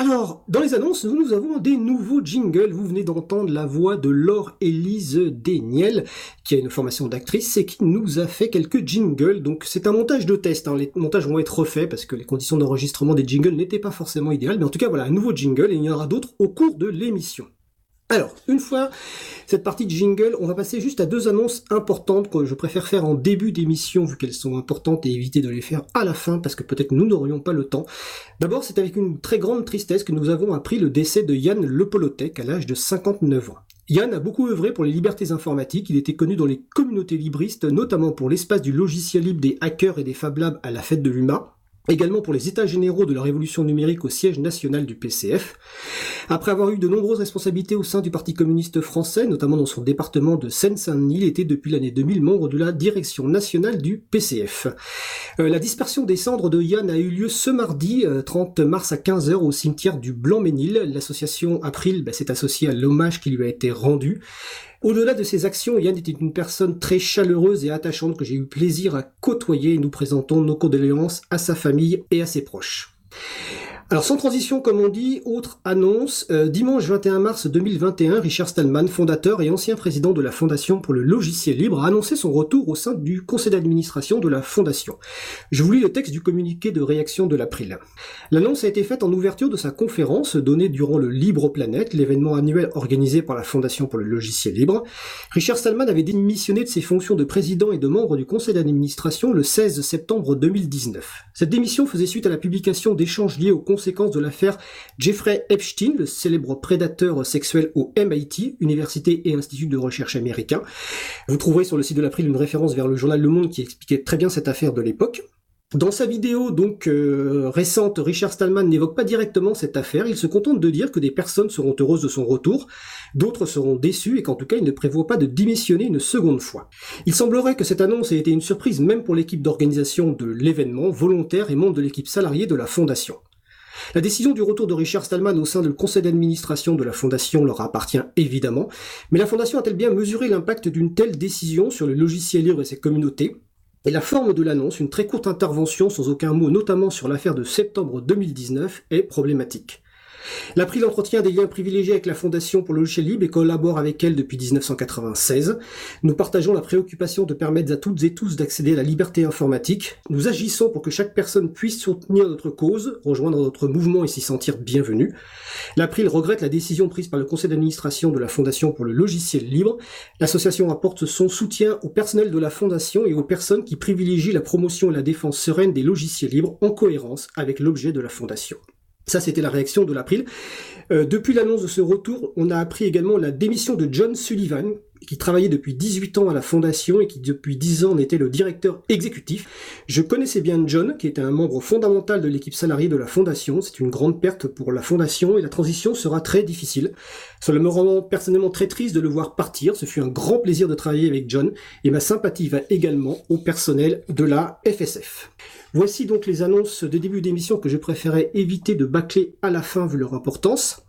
Alors, dans les annonces, nous avons des nouveaux jingles. Vous venez d'entendre la voix de Laure Élise Deniel, qui a une formation d'actrice et qui nous a fait quelques jingles. Donc c'est un montage de test. Hein. Les montages vont être refaits parce que les conditions d'enregistrement des jingles n'étaient pas forcément idéales. Mais en tout cas, voilà, un nouveau jingle et il y en aura d'autres au cours de l'émission. Alors, une fois cette partie de jingle, on va passer juste à deux annonces importantes que je préfère faire en début d'émission vu qu'elles sont importantes et éviter de les faire à la fin parce que peut-être nous n'aurions pas le temps. D'abord, c'est avec une très grande tristesse que nous avons appris le décès de Yann Lepolotec à l'âge de 59 ans. Yann a beaucoup œuvré pour les libertés informatiques, il était connu dans les communautés libristes, notamment pour l'espace du logiciel libre des hackers et des Fab Labs à la fête de l'UMA également pour les états généraux de la révolution numérique au siège national du PCF. Après avoir eu de nombreuses responsabilités au sein du Parti communiste français, notamment dans son département de Seine-Saint-Denis, il était depuis l'année 2000 membre de la direction nationale du PCF. Euh, la dispersion des cendres de Yann a eu lieu ce mardi 30 euh, mars à 15h au cimetière du Blanc-Ménil. L'association April bah, s'est associée à l'hommage qui lui a été rendu. Au-delà de ses actions, Yann était une personne très chaleureuse et attachante que j'ai eu plaisir à côtoyer et nous présentons nos condoléances à sa famille et à ses proches. Alors sans transition comme on dit, autre annonce, euh, dimanche 21 mars 2021, Richard Stallman, fondateur et ancien président de la Fondation pour le logiciel libre, a annoncé son retour au sein du conseil d'administration de la Fondation. Je vous lis le texte du communiqué de réaction de l'April. L'annonce a été faite en ouverture de sa conférence donnée durant le Libre Planète, l'événement annuel organisé par la Fondation pour le logiciel libre. Richard Stallman avait démissionné de ses fonctions de président et de membre du conseil d'administration le 16 septembre 2019. Cette démission faisait suite à la publication d'échanges liés au de l'affaire Jeffrey Epstein, le célèbre prédateur sexuel au MIT, Université et Institut de recherche américain. Vous trouverez sur le site de l'April une référence vers le journal Le Monde qui expliquait très bien cette affaire de l'époque. Dans sa vidéo donc euh, récente, Richard Stallman n'évoque pas directement cette affaire, il se contente de dire que des personnes seront heureuses de son retour, d'autres seront déçues et qu'en tout cas il ne prévoit pas de démissionner une seconde fois. Il semblerait que cette annonce ait été une surprise même pour l'équipe d'organisation de l'événement, volontaire et membre de l'équipe salariée de la fondation. La décision du retour de Richard Stallman au sein du conseil d'administration de la Fondation leur appartient évidemment, mais la Fondation a-t-elle bien mesuré l'impact d'une telle décision sur le logiciel libre et ses communautés? Et la forme de l'annonce, une très courte intervention sans aucun mot, notamment sur l'affaire de septembre 2019, est problématique. L'April entretient des liens privilégiés avec la Fondation pour le logiciel libre et collabore avec elle depuis 1996. Nous partageons la préoccupation de permettre à toutes et tous d'accéder à la liberté informatique. Nous agissons pour que chaque personne puisse soutenir notre cause, rejoindre notre mouvement et s'y sentir bienvenue. L'April regrette la décision prise par le conseil d'administration de la Fondation pour le logiciel libre. L'association apporte son soutien au personnel de la Fondation et aux personnes qui privilégient la promotion et la défense sereine des logiciels libres en cohérence avec l'objet de la Fondation. Ça, c'était la réaction de l'April. Euh, depuis l'annonce de ce retour, on a appris également la démission de John Sullivan, qui travaillait depuis 18 ans à la fondation et qui depuis 10 ans en était le directeur exécutif. Je connaissais bien John, qui était un membre fondamental de l'équipe salariée de la fondation. C'est une grande perte pour la fondation et la transition sera très difficile. Cela me rend personnellement très triste de le voir partir. Ce fut un grand plaisir de travailler avec John et ma sympathie va également au personnel de la FSF. Voici donc les annonces de début d'émission que je préférais éviter de bâcler à la fin vu leur importance.